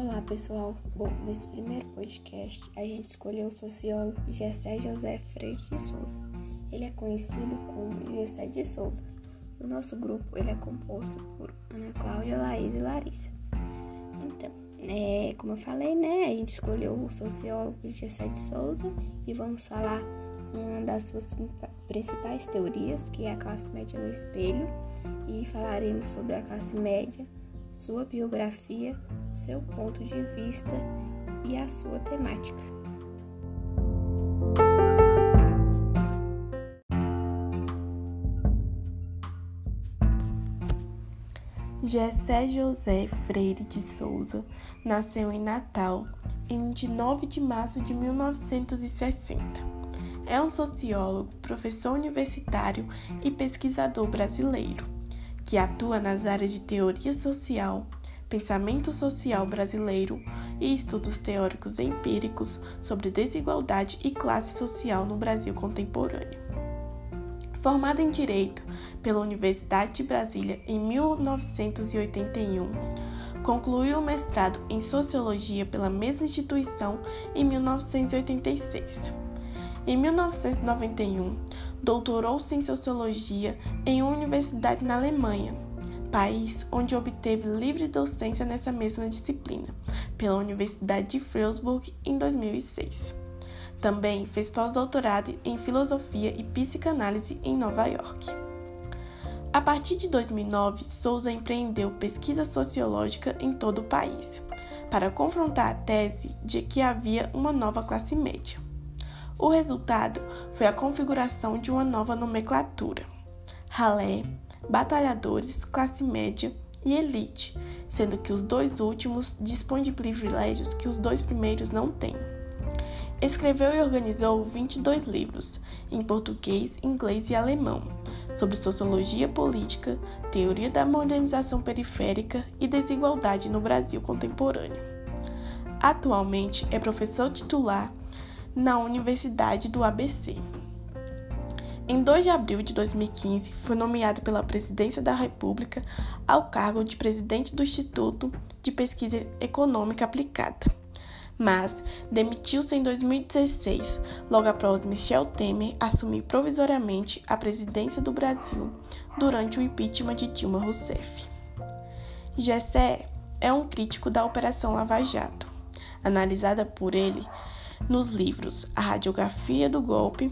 Olá pessoal, bom, nesse primeiro podcast a gente escolheu o sociólogo Gessé José Freire de Souza. Ele é conhecido como Gessé de Souza. O nosso grupo ele é composto por Ana Cláudia, Laís e Larissa. Então, é, como eu falei, né, a gente escolheu o sociólogo Gessé de Souza e vamos falar uma das suas principais teorias, que é a classe média no espelho, e falaremos sobre a classe média sua biografia, seu ponto de vista e a sua temática. Gessé José Freire de Souza nasceu em Natal em 29 de março de 1960. É um sociólogo, professor universitário e pesquisador brasileiro que atua nas áreas de teoria social, pensamento social brasileiro e estudos teóricos empíricos sobre desigualdade e classe social no Brasil contemporâneo. Formado em Direito pela Universidade de Brasília em 1981, concluiu o mestrado em Sociologia pela mesma instituição em 1986. Em 1991, doutorou-se em Sociologia em uma universidade na Alemanha, país onde obteve livre docência nessa mesma disciplina, pela Universidade de Freiburg em 2006. Também fez pós-doutorado em Filosofia e Psicanálise em Nova York. A partir de 2009, Souza empreendeu pesquisa sociológica em todo o país, para confrontar a tese de que havia uma nova classe média. O resultado foi a configuração de uma nova nomenclatura: ralé, batalhadores, classe média e elite, sendo que os dois últimos dispõem de privilégios que os dois primeiros não têm. Escreveu e organizou 22 livros, em português, inglês e alemão, sobre sociologia política, teoria da modernização periférica e desigualdade no Brasil contemporâneo. Atualmente é professor titular na Universidade do ABC. Em 2 de abril de 2015, foi nomeado pela Presidência da República ao cargo de presidente do Instituto de Pesquisa Econômica Aplicada. Mas demitiu-se em 2016, logo após Michel Temer assumir provisoriamente a presidência do Brasil durante o impeachment de Dilma Rousseff. Gessé é um crítico da Operação Lava Jato. Analisada por ele, nos livros A Radiografia do Golpe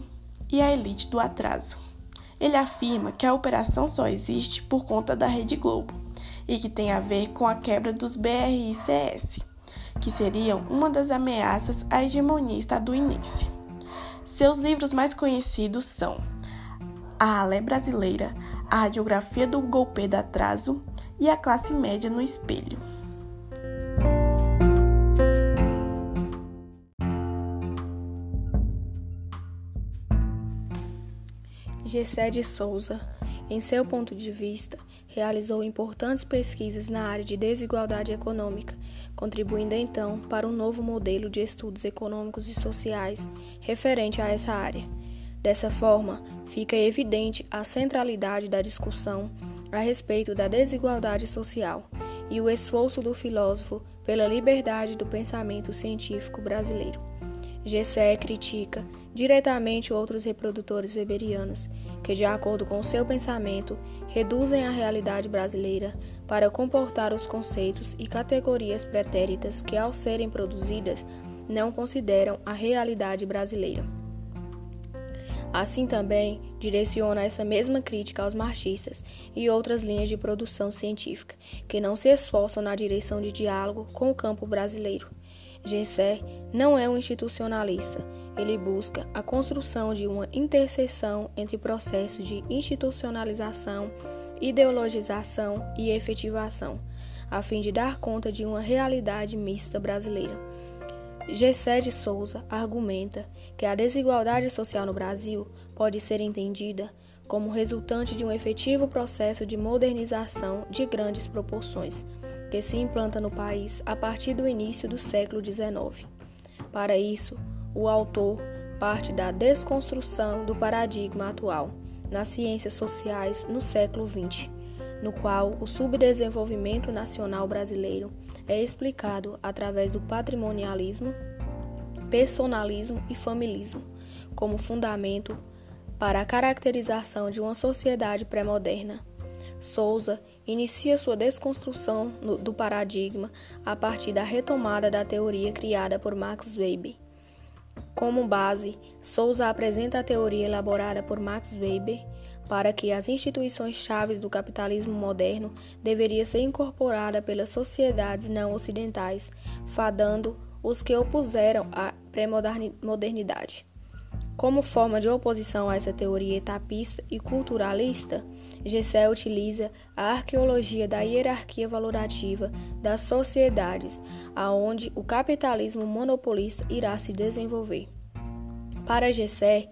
e A Elite do Atraso. Ele afirma que a operação só existe por conta da Rede Globo e que tem a ver com a quebra dos BRICS, que seriam uma das ameaças à hegemonia estadunidense. Seus livros mais conhecidos são A Ralé Brasileira, A Radiografia do Golpe do Atraso e A Classe Média no Espelho. Gessé de Souza, em seu ponto de vista, realizou importantes pesquisas na área de desigualdade econômica, contribuindo então para um novo modelo de estudos econômicos e sociais referente a essa área. Dessa forma, fica evidente a centralidade da discussão a respeito da desigualdade social e o esforço do filósofo pela liberdade do pensamento científico brasileiro. Gessé critica diretamente outros reprodutores weberianos que, de acordo com seu pensamento, reduzem a realidade brasileira para comportar os conceitos e categorias pretéritas que, ao serem produzidas, não consideram a realidade brasileira. Assim também direciona essa mesma crítica aos marxistas e outras linhas de produção científica que não se esforçam na direção de diálogo com o campo brasileiro. Gessé não é um institucionalista. Ele busca a construção de uma interseção entre processos de institucionalização, ideologização e efetivação, a fim de dar conta de uma realidade mista brasileira. Gessé de Souza argumenta que a desigualdade social no Brasil pode ser entendida como resultante de um efetivo processo de modernização de grandes proporções que se implanta no país a partir do início do século XIX. Para isso, o autor parte da desconstrução do paradigma atual nas ciências sociais no século XX, no qual o subdesenvolvimento nacional brasileiro é explicado através do patrimonialismo, personalismo e familismo, como fundamento para a caracterização de uma sociedade pré-moderna. Souza inicia sua desconstrução do paradigma a partir da retomada da teoria criada por Max Weber. Como base, Souza apresenta a teoria elaborada por Max Weber para que as instituições chaves do capitalismo moderno deveria ser incorporada pelas sociedades não ocidentais, fadando os que opuseram à pré-modernidade. Como forma de oposição a essa teoria etapista e culturalista, Gessé utiliza a arqueologia da hierarquia valorativa das sociedades, aonde o capitalismo monopolista irá se desenvolver. Para Gessé,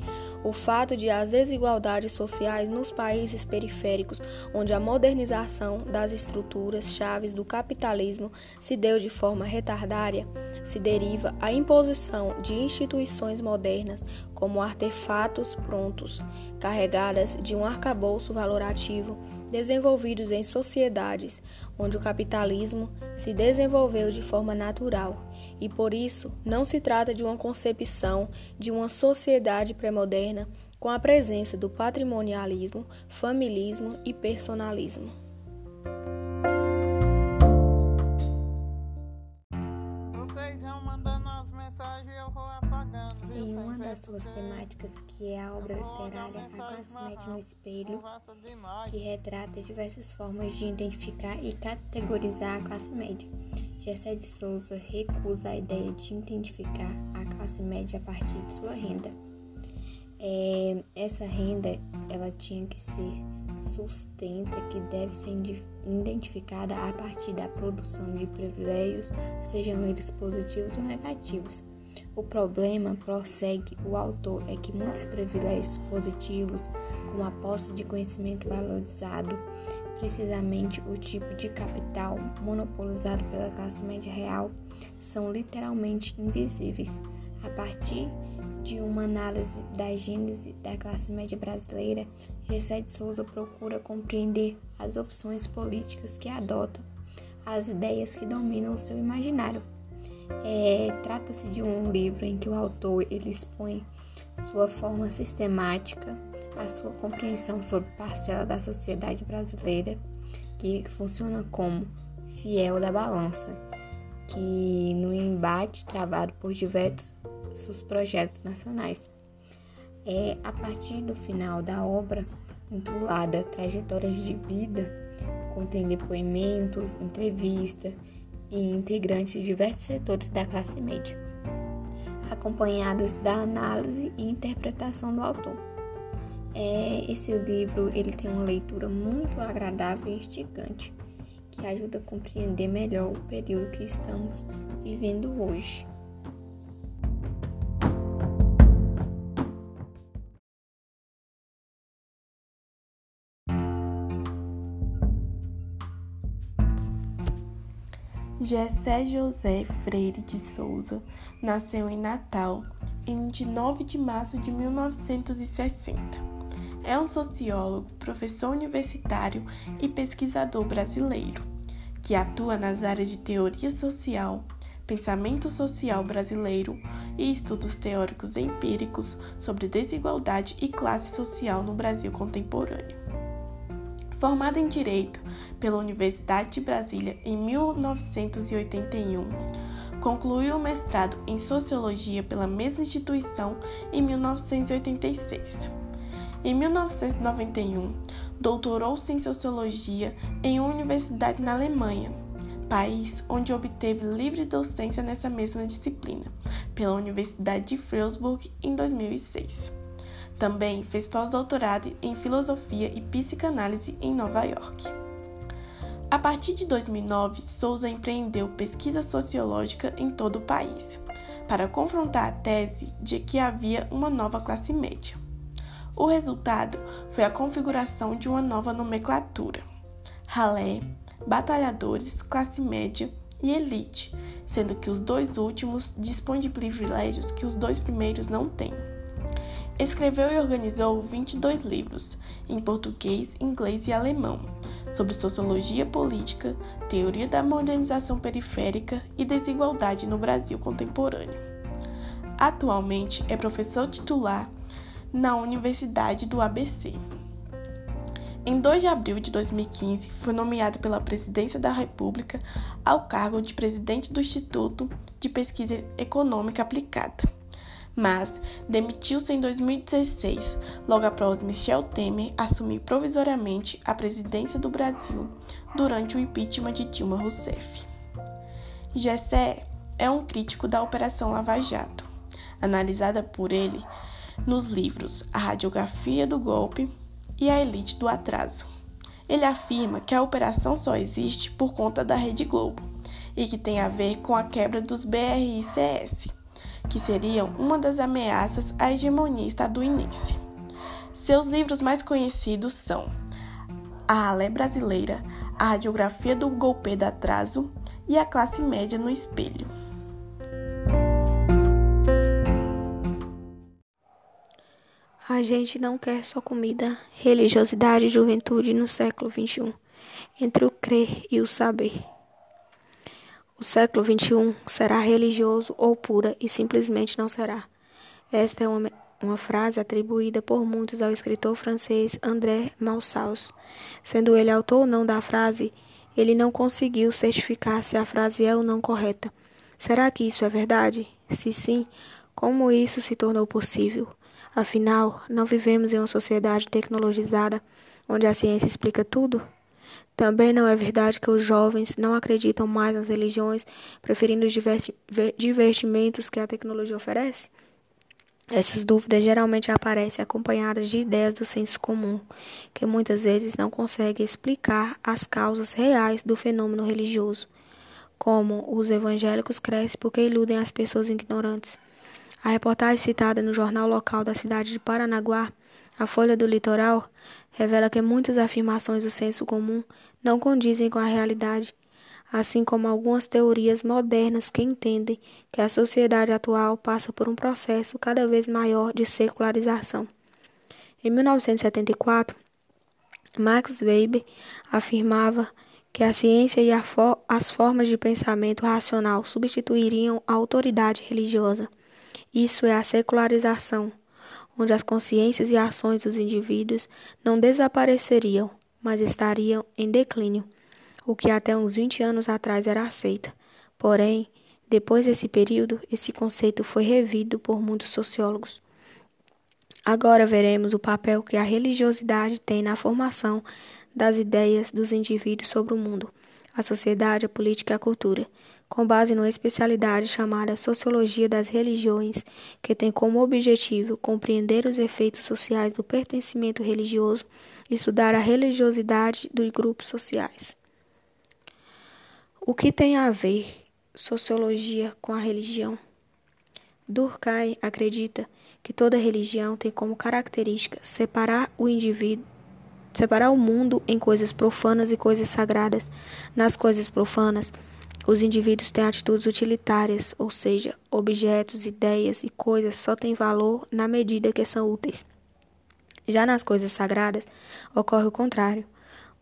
o fato de as desigualdades sociais nos países periféricos, onde a modernização das estruturas chaves do capitalismo se deu de forma retardária, se deriva a imposição de instituições modernas como artefatos prontos, carregadas de um arcabouço valorativo, desenvolvidos em sociedades onde o capitalismo se desenvolveu de forma natural e por isso não se trata de uma concepção de uma sociedade pré-moderna com a presença do patrimonialismo, familismo e personalismo. Em uma das suas temáticas, que é a obra literária A Classe Média no Espelho, que retrata diversas formas de identificar e categorizar a classe média. Gessé de Souza recusa a ideia de identificar a classe média a partir de sua renda. É, essa renda ela tinha que ser sustenta que deve ser identificada a partir da produção de privilégios, sejam eles positivos ou negativos. O problema, prossegue o autor, é que muitos privilégios positivos, como a posse de conhecimento valorizado, precisamente o tipo de capital monopolizado pela classe média real, são literalmente invisíveis. A partir de uma análise da gênese da classe média brasileira, Gessé de Souza procura compreender as opções políticas que adotam, as ideias que dominam o seu imaginário. É, Trata-se de um livro em que o autor ele expõe sua forma sistemática a sua compreensão sobre parcela da sociedade brasileira que funciona como fiel da balança, que no embate travado por diversos projetos nacionais. É a partir do final da obra, intitulada Trajetórias de Vida, contém depoimentos, entrevistas e integrantes de diversos setores da classe média, acompanhados da análise e interpretação do autor. É, esse livro ele tem uma leitura muito agradável e instigante, que ajuda a compreender melhor o período que estamos vivendo hoje. Gessé José Freire de Souza nasceu em Natal em 29 de março de 1960 é um sociólogo, professor universitário e pesquisador brasileiro, que atua nas áreas de teoria social, pensamento social brasileiro e estudos teóricos empíricos sobre desigualdade e classe social no Brasil contemporâneo. Formado em Direito pela Universidade de Brasília em 1981, concluiu o mestrado em Sociologia pela mesma instituição em 1986 em 1991, doutorou-se em sociologia em uma universidade na Alemanha, país onde obteve livre docência nessa mesma disciplina, pela Universidade de Freiburg em 2006. Também fez pós-doutorado em filosofia e psicanálise em Nova York. A partir de 2009, Souza empreendeu pesquisa sociológica em todo o país, para confrontar a tese de que havia uma nova classe média. O resultado foi a configuração de uma nova nomenclatura: ralé, batalhadores, classe média e elite, sendo que os dois últimos dispõem de privilégios que os dois primeiros não têm. Escreveu e organizou 22 livros, em português, inglês e alemão, sobre sociologia política, teoria da modernização periférica e desigualdade no Brasil contemporâneo. Atualmente é professor titular na Universidade do ABC. Em 2 de abril de 2015, foi nomeado pela Presidência da República ao cargo de presidente do Instituto de Pesquisa Econômica Aplicada. Mas demitiu-se em 2016, logo após Michel Temer assumir provisoriamente a presidência do Brasil durante o impeachment de Dilma Rousseff. Gessé é um crítico da Operação Lava Jato, analisada por ele nos livros A Radiografia do Golpe e A Elite do Atraso. Ele afirma que a operação só existe por conta da Rede Globo e que tem a ver com a quebra dos BRICS, que seriam uma das ameaças à hegemonia estadunidense. Seus livros mais conhecidos são A Ralé Brasileira, A Radiografia do Golpe do Atraso e A Classe Média no Espelho. A gente não quer só comida, religiosidade e juventude no século XXI, entre o crer e o saber. O século XXI será religioso ou pura e simplesmente não será. Esta é uma, uma frase atribuída por muitos ao escritor francês André Malsaus. Sendo ele autor ou não da frase, ele não conseguiu certificar se a frase é ou não correta. Será que isso é verdade? Se sim, como isso se tornou possível? Afinal, não vivemos em uma sociedade tecnologizada onde a ciência explica tudo? Também não é verdade que os jovens não acreditam mais nas religiões, preferindo os divertimentos que a tecnologia oferece? Essas dúvidas geralmente aparecem acompanhadas de ideias do senso comum, que muitas vezes não conseguem explicar as causas reais do fenômeno religioso, como os evangélicos crescem porque iludem as pessoas ignorantes. A reportagem citada no jornal local da cidade de Paranaguá, a Folha do Litoral, revela que muitas afirmações do senso comum não condizem com a realidade, assim como algumas teorias modernas que entendem que a sociedade atual passa por um processo cada vez maior de secularização. Em 1974, Max Weber afirmava que a ciência e a as formas de pensamento racional substituiriam a autoridade religiosa. Isso é a secularização, onde as consciências e ações dos indivíduos não desapareceriam, mas estariam em declínio, o que até uns 20 anos atrás era aceita. Porém, depois desse período, esse conceito foi revido por muitos sociólogos. Agora veremos o papel que a religiosidade tem na formação das ideias dos indivíduos sobre o mundo, a sociedade, a política e a cultura com base numa especialidade chamada Sociologia das Religiões, que tem como objetivo compreender os efeitos sociais do pertencimento religioso e estudar a religiosidade dos grupos sociais. O que tem a ver sociologia com a religião? Durkheim acredita que toda religião tem como característica separar o indivíduo separar o mundo em coisas profanas e coisas sagradas. Nas coisas profanas, os indivíduos têm atitudes utilitárias, ou seja, objetos, ideias e coisas só têm valor na medida que são úteis. Já nas coisas sagradas, ocorre o contrário.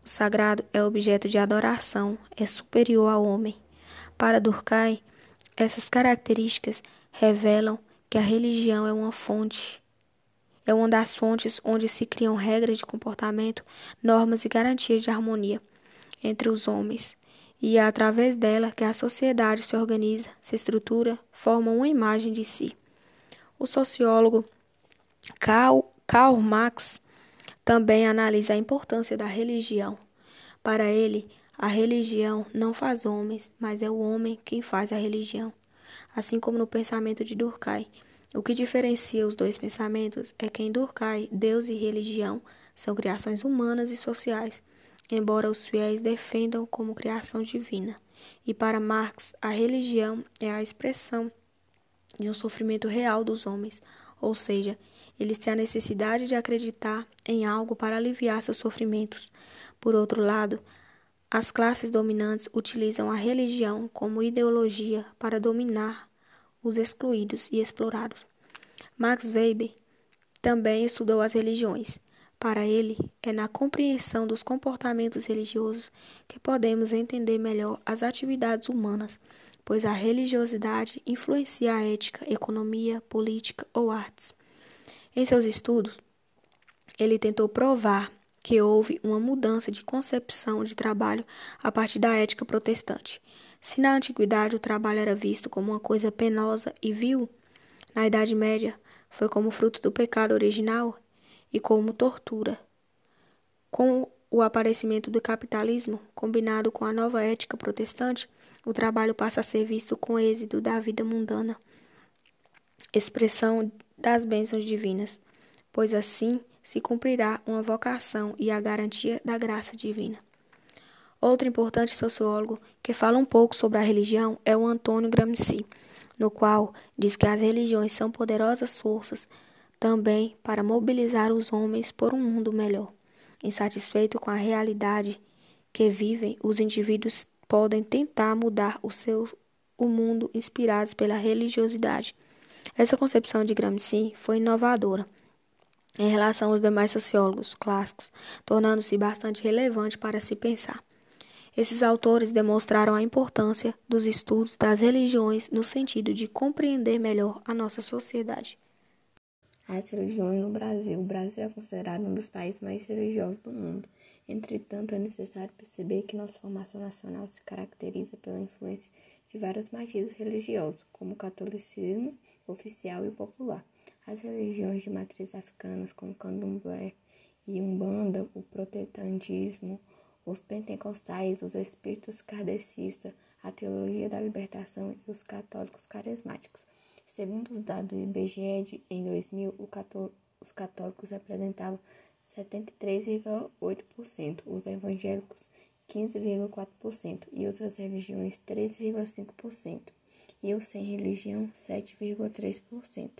O sagrado é objeto de adoração, é superior ao homem. Para Durkheim, essas características revelam que a religião é uma fonte, é uma das fontes onde se criam regras de comportamento, normas e garantias de harmonia entre os homens e é através dela que a sociedade se organiza, se estrutura, forma uma imagem de si. O sociólogo Karl, Karl Marx também analisa a importância da religião. Para ele, a religião não faz homens, mas é o homem quem faz a religião. Assim como no pensamento de Durkheim, o que diferencia os dois pensamentos é que em Durkheim, Deus e religião são criações humanas e sociais embora os fiéis defendam como criação divina. E para Marx, a religião é a expressão de um sofrimento real dos homens, ou seja, eles têm a necessidade de acreditar em algo para aliviar seus sofrimentos. Por outro lado, as classes dominantes utilizam a religião como ideologia para dominar os excluídos e explorados. Max Weber também estudou as religiões. Para ele, é na compreensão dos comportamentos religiosos que podemos entender melhor as atividades humanas, pois a religiosidade influencia a ética, economia, política ou artes. Em seus estudos, ele tentou provar que houve uma mudança de concepção de trabalho a partir da ética protestante. Se na antiguidade o trabalho era visto como uma coisa penosa e vil, na Idade Média foi como fruto do pecado original e como tortura. Com o aparecimento do capitalismo, combinado com a nova ética protestante, o trabalho passa a ser visto com êxito da vida mundana, expressão das bênçãos divinas, pois assim se cumprirá uma vocação e a garantia da graça divina. Outro importante sociólogo que fala um pouco sobre a religião é o Antônio Gramsci, no qual diz que as religiões são poderosas forças também para mobilizar os homens por um mundo melhor. Insatisfeito com a realidade que vivem, os indivíduos podem tentar mudar o seu o mundo inspirados pela religiosidade. Essa concepção de Gramsci foi inovadora em relação aos demais sociólogos clássicos, tornando-se bastante relevante para se pensar. Esses autores demonstraram a importância dos estudos das religiões no sentido de compreender melhor a nossa sociedade. As religiões no Brasil. O Brasil é considerado um dos países mais religiosos do mundo. Entretanto, é necessário perceber que nossa formação nacional se caracteriza pela influência de vários matizes religiosos, como o catolicismo oficial e popular. As religiões de matriz africanas, como candomblé e umbanda, o protestantismo, os pentecostais, os espíritos kardecistas, a teologia da libertação e os católicos carismáticos. Segundo os dados do IBGE, em 2000, os católicos representavam 73,8%, os evangélicos 15,4% e outras religiões 3,5% e os sem religião 7,3%.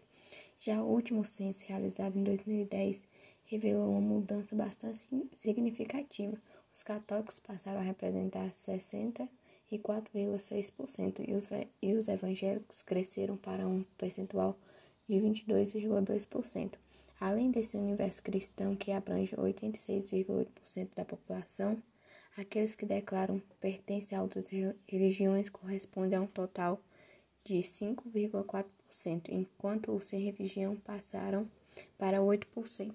Já o último censo, realizado em 2010, revelou uma mudança bastante significativa. Os católicos passaram a representar 64,6% e os, e os evangélicos cresceram para um percentual de 22,2%. Além desse universo cristão que abrange 86,8% da população, aqueles que declaram pertencer a outras religiões correspondem a um total de 5,4% enquanto os sem religião passaram para 8%.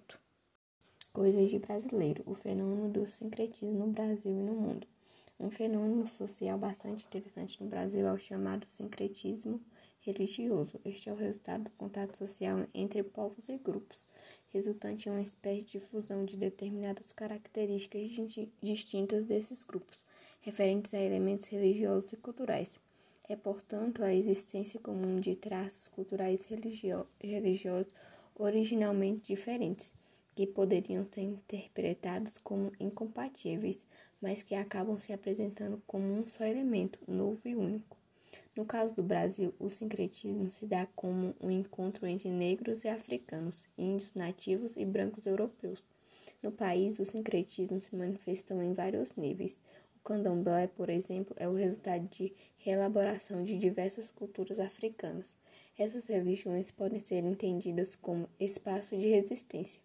Coisas de brasileiro: o fenômeno do sincretismo no Brasil e no mundo. Um fenômeno social bastante interessante no Brasil é o chamado sincretismo religioso. Este é o resultado do contato social entre povos e grupos, resultante em uma espécie de fusão de determinadas características distintas desses grupos, referentes a elementos religiosos e culturais. É, portanto, a existência comum de traços culturais religio religiosos originalmente diferentes, que poderiam ser interpretados como incompatíveis, mas que acabam se apresentando como um só elemento, novo e único. No caso do Brasil, o sincretismo se dá como um encontro entre negros e africanos, índios nativos e brancos europeus. No país, o sincretismo se manifestou em vários níveis. O candomblé, por exemplo, é o resultado de reelaboração de diversas culturas africanas. Essas religiões podem ser entendidas como espaço de resistência,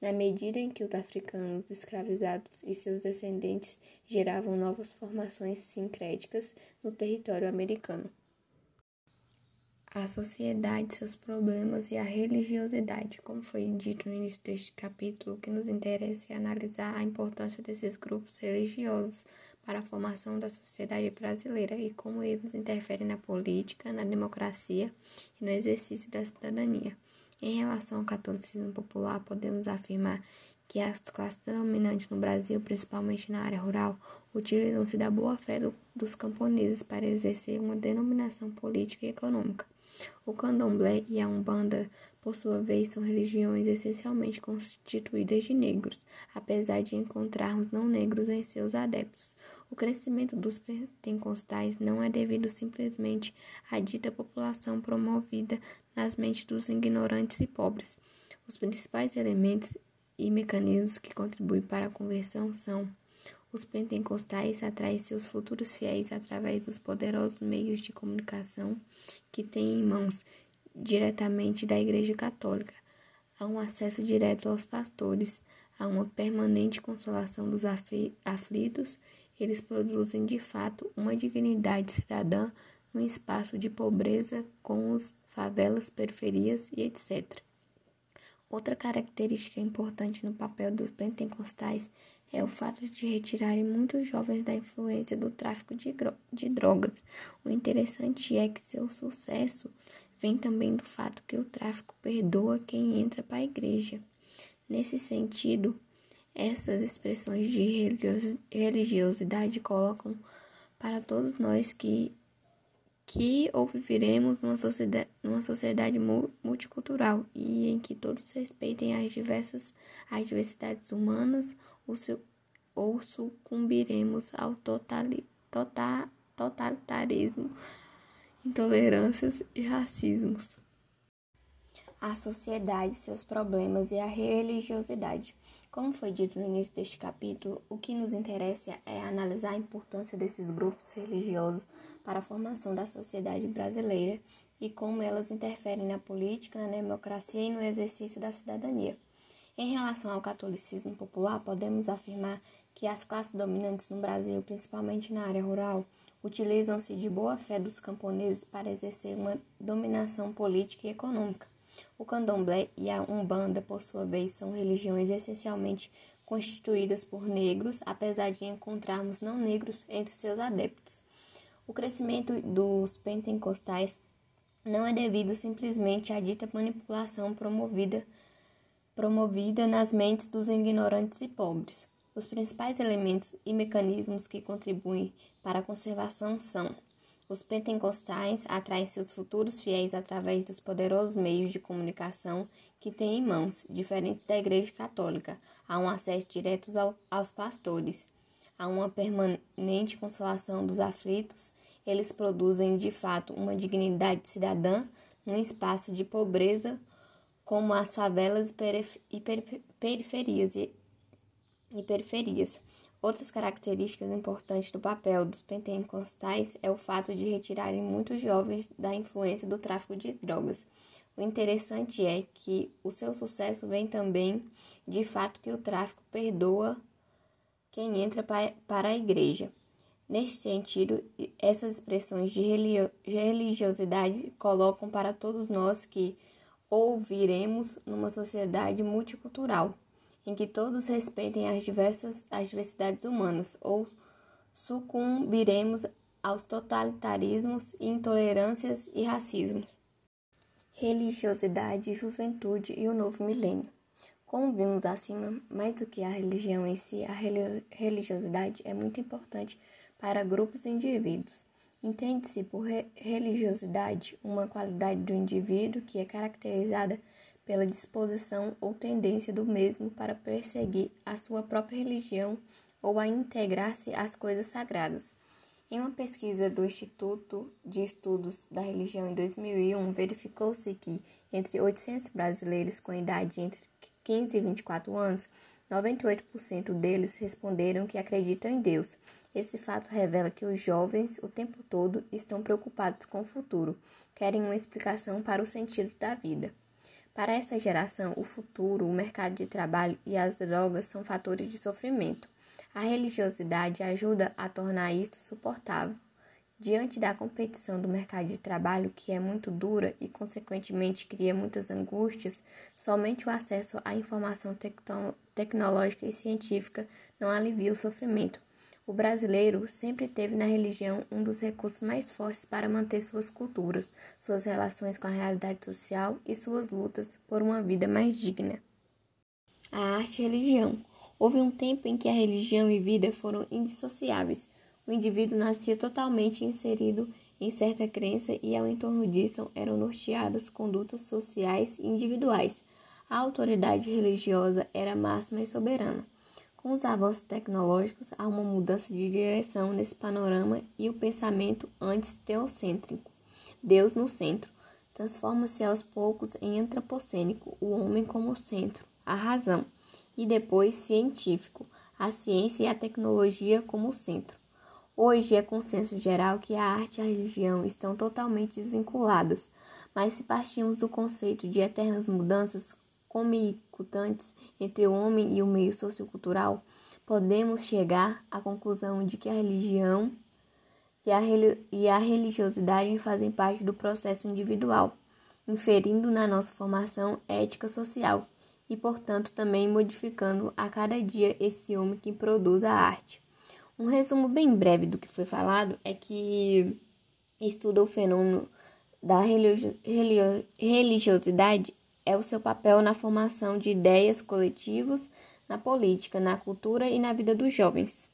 na medida em que os africanos escravizados e seus descendentes geravam novas formações sincréticas no território americano. A sociedade, seus problemas e a religiosidade. Como foi dito no início deste capítulo, o que nos interessa é analisar a importância desses grupos religiosos para a formação da sociedade brasileira e como eles interferem na política, na democracia e no exercício da cidadania. Em relação ao catolicismo popular, podemos afirmar que as classes dominantes no Brasil, principalmente na área rural, utilizam-se da boa-fé do, dos camponeses para exercer uma denominação política e econômica. O candomblé e a umbanda, por sua vez, são religiões essencialmente constituídas de negros, apesar de encontrarmos não negros em seus adeptos. O crescimento dos pentecostais não é devido simplesmente à dita população promovida nas mentes dos ignorantes e pobres. Os principais elementos e mecanismos que contribuem para a conversão são os pentecostais atraem seus futuros fiéis através dos poderosos meios de comunicação que têm em mãos diretamente da Igreja Católica. Há um acesso direto aos pastores, a uma permanente consolação dos aflitos, eles produzem de fato uma dignidade cidadã no espaço de pobreza com os favelas, periferias e etc. Outra característica importante no papel dos pentecostais é o fato de retirarem muitos jovens da influência do tráfico de, de drogas. O interessante é que seu sucesso vem também do fato que o tráfico perdoa quem entra para a igreja. Nesse sentido, essas expressões de religiosidade colocam para todos nós que que ou viveremos numa sociedade, numa sociedade multicultural e em que todos respeitem as diversas as diversidades humanas ou, se, ou sucumbiremos ao totali, tota, totalitarismo, intolerâncias e racismos. A sociedade, seus problemas e a religiosidade. Como foi dito no início deste capítulo, o que nos interessa é analisar a importância desses grupos religiosos para a formação da sociedade brasileira e como elas interferem na política, na democracia e no exercício da cidadania. Em relação ao catolicismo popular, podemos afirmar que as classes dominantes no Brasil, principalmente na área rural, utilizam-se de boa fé dos camponeses para exercer uma dominação política e econômica. O candomblé e a umbanda, por sua vez, são religiões essencialmente constituídas por negros, apesar de encontrarmos não negros entre seus adeptos. O crescimento dos pentecostais não é devido simplesmente à dita manipulação promovida, promovida nas mentes dos ignorantes e pobres. Os principais elementos e mecanismos que contribuem para a conservação são os pentecostais atraem seus futuros fiéis através dos poderosos meios de comunicação que têm em mãos, diferentes da Igreja Católica. Há um acesso direto ao, aos pastores. Há uma permanente consolação dos aflitos. Eles produzem, de fato, uma dignidade cidadã num espaço de pobreza como as favelas e periferias. E periferias. Outras características importantes do papel dos pentecostais é o fato de retirarem muitos jovens da influência do tráfico de drogas. O interessante é que o seu sucesso vem também de fato que o tráfico perdoa quem entra para a igreja. Neste sentido, essas expressões de religiosidade colocam para todos nós que ouviremos numa sociedade multicultural em que todos respeitem as diversas as diversidades humanas, ou sucumbiremos aos totalitarismos, intolerâncias e racismos. Religiosidade, juventude e o novo milênio. Como vimos acima, mais do que a religião em si, a religiosidade é muito importante para grupos e indivíduos. Entende-se por religiosidade uma qualidade do indivíduo que é caracterizada pela disposição ou tendência do mesmo para perseguir a sua própria religião ou a integrar-se às coisas sagradas. Em uma pesquisa do Instituto de Estudos da Religião em 2001, verificou-se que, entre 800 brasileiros com idade entre 15 e 24 anos, 98% deles responderam que acreditam em Deus. Esse fato revela que os jovens, o tempo todo, estão preocupados com o futuro, querem uma explicação para o sentido da vida. Para essa geração, o futuro, o mercado de trabalho e as drogas são fatores de sofrimento. A religiosidade ajuda a tornar isto suportável. Diante da competição do mercado de trabalho, que é muito dura e, consequentemente, cria muitas angústias, somente o acesso à informação tecnológica e científica não alivia o sofrimento. O brasileiro sempre teve na religião um dos recursos mais fortes para manter suas culturas, suas relações com a realidade social e suas lutas por uma vida mais digna. A arte e a religião. Houve um tempo em que a religião e vida foram indissociáveis. O indivíduo nascia totalmente inserido em certa crença e ao entorno disso eram norteadas condutas sociais e individuais. A autoridade religiosa era máxima e soberana. Com os avanços tecnológicos, há uma mudança de direção nesse panorama e o pensamento antes teocêntrico, Deus no centro, transforma-se aos poucos em antropocênico, o homem como centro, a razão, e depois científico, a ciência e a tecnologia como centro. Hoje é consenso geral que a arte e a religião estão totalmente desvinculadas, mas se partimos do conceito de eternas mudanças, comicutantes entre o homem e o meio sociocultural, podemos chegar à conclusão de que a religião e a, e a religiosidade fazem parte do processo individual, inferindo na nossa formação ética social e, portanto, também modificando a cada dia esse homem que produz a arte. Um resumo bem breve do que foi falado é que estuda o fenômeno da religiosidade é o seu papel na formação de ideias coletivas na política, na cultura e na vida dos jovens.